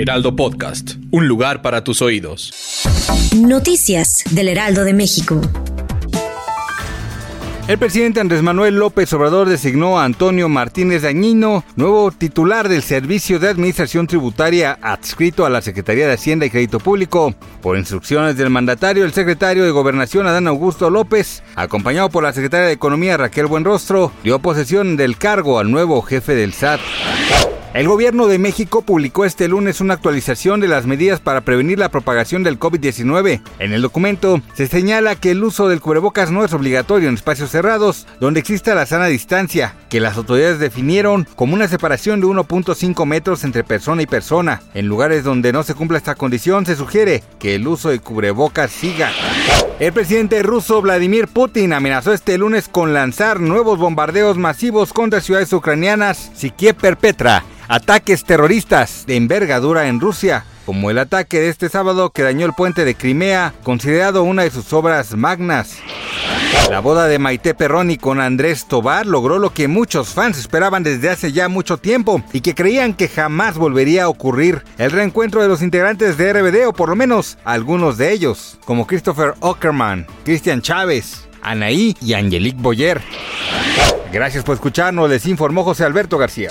Heraldo Podcast, un lugar para tus oídos. Noticias del Heraldo de México. El presidente Andrés Manuel López Obrador designó a Antonio Martínez Dañino, nuevo titular del Servicio de Administración Tributaria adscrito a la Secretaría de Hacienda y Crédito Público. Por instrucciones del mandatario, el secretario de Gobernación Adán Augusto López, acompañado por la secretaria de Economía Raquel Buenrostro, dio posesión del cargo al nuevo jefe del SAT. El gobierno de México publicó este lunes una actualización de las medidas para prevenir la propagación del COVID-19. En el documento se señala que el uso del cubrebocas no es obligatorio en espacios cerrados donde exista la sana distancia, que las autoridades definieron como una separación de 1.5 metros entre persona y persona. En lugares donde no se cumpla esta condición se sugiere que el uso de cubrebocas siga. El presidente ruso Vladimir Putin amenazó este lunes con lanzar nuevos bombardeos masivos contra ciudades ucranianas si Kiev perpetra ataques terroristas de envergadura en Rusia, como el ataque de este sábado que dañó el puente de Crimea, considerado una de sus obras magnas. La boda de Maite Perroni con Andrés Tobar logró lo que muchos fans esperaban desde hace ya mucho tiempo y que creían que jamás volvería a ocurrir, el reencuentro de los integrantes de RBD o por lo menos algunos de ellos, como Christopher Ockerman, Cristian Chávez, Anaí y Angelique Boyer. Gracias por escucharnos, les informó José Alberto García.